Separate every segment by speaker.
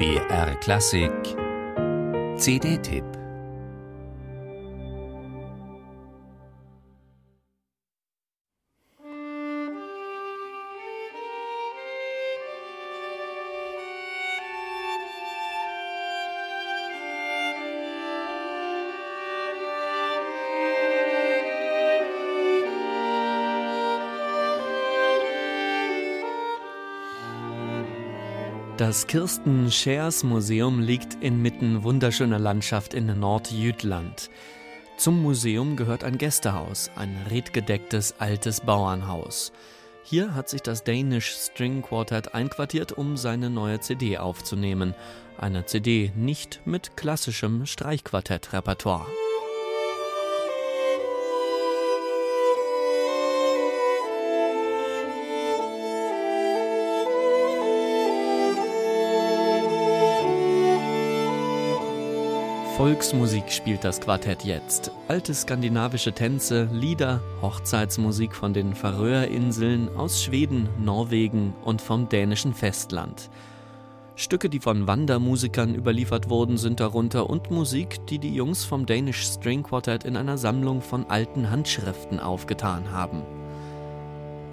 Speaker 1: BR Klassik. CD-Tipp
Speaker 2: Das Kirsten Scheers Museum liegt inmitten wunderschöner Landschaft in Nordjütland. Zum Museum gehört ein Gästehaus, ein redgedecktes altes Bauernhaus. Hier hat sich das Danish String Quartet einquartiert, um seine neue CD aufzunehmen. Eine CD nicht mit klassischem Streichquartett-Repertoire. Volksmusik spielt das Quartett jetzt. Alte skandinavische Tänze, Lieder, Hochzeitsmusik von den Färöerinseln, aus Schweden, Norwegen und vom dänischen Festland. Stücke, die von Wandermusikern überliefert wurden, sind darunter und Musik, die die Jungs vom Danish String Quartet in einer Sammlung von alten Handschriften aufgetan haben.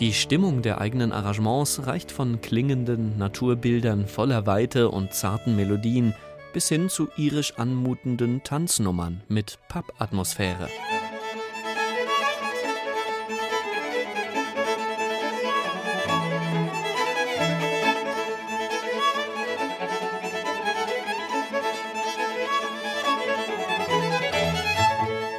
Speaker 2: Die Stimmung der eigenen Arrangements reicht von klingenden Naturbildern voller Weite und zarten Melodien bis hin zu irisch anmutenden Tanznummern mit Pub-Atmosphäre.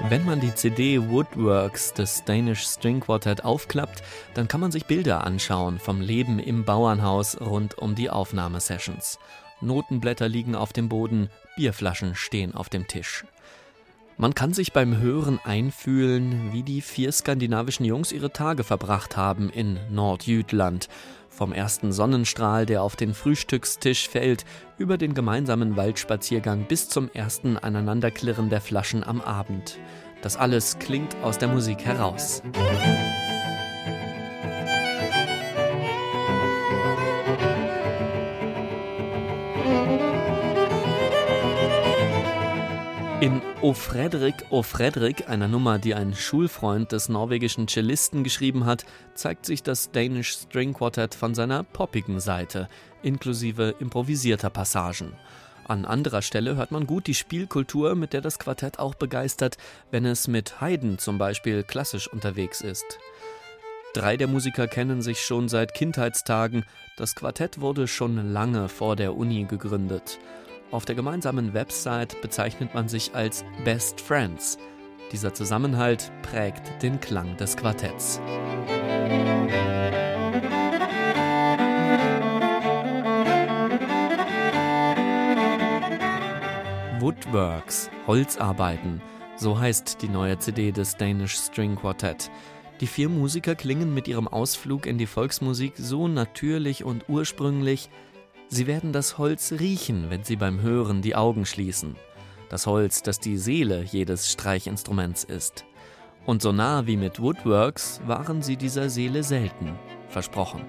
Speaker 2: Wenn man die CD Woodworks des Danish String Quartet aufklappt, dann kann man sich Bilder anschauen vom Leben im Bauernhaus rund um die Aufnahmesessions. Notenblätter liegen auf dem Boden, Bierflaschen stehen auf dem Tisch. Man kann sich beim Hören einfühlen, wie die vier skandinavischen Jungs ihre Tage verbracht haben in Nordjütland. Vom ersten Sonnenstrahl, der auf den Frühstückstisch fällt, über den gemeinsamen Waldspaziergang bis zum ersten Aneinanderklirren der Flaschen am Abend. Das alles klingt aus der Musik heraus. Musik In O Fredrik, O Fredrik, einer Nummer, die ein Schulfreund des norwegischen Cellisten geschrieben hat, zeigt sich das Danish String Quartet von seiner poppigen Seite, inklusive improvisierter Passagen. An anderer Stelle hört man gut die Spielkultur, mit der das Quartett auch begeistert, wenn es mit Haydn zum Beispiel klassisch unterwegs ist. Drei der Musiker kennen sich schon seit Kindheitstagen. Das Quartett wurde schon lange vor der Uni gegründet. Auf der gemeinsamen Website bezeichnet man sich als Best Friends. Dieser Zusammenhalt prägt den Klang des Quartetts. Woodworks, Holzarbeiten, so heißt die neue CD des Danish String Quartet. Die vier Musiker klingen mit ihrem Ausflug in die Volksmusik so natürlich und ursprünglich, Sie werden das Holz riechen, wenn Sie beim Hören die Augen schließen. Das Holz, das die Seele jedes Streichinstruments ist. Und so nah wie mit Woodworks waren sie dieser Seele selten. Versprochen.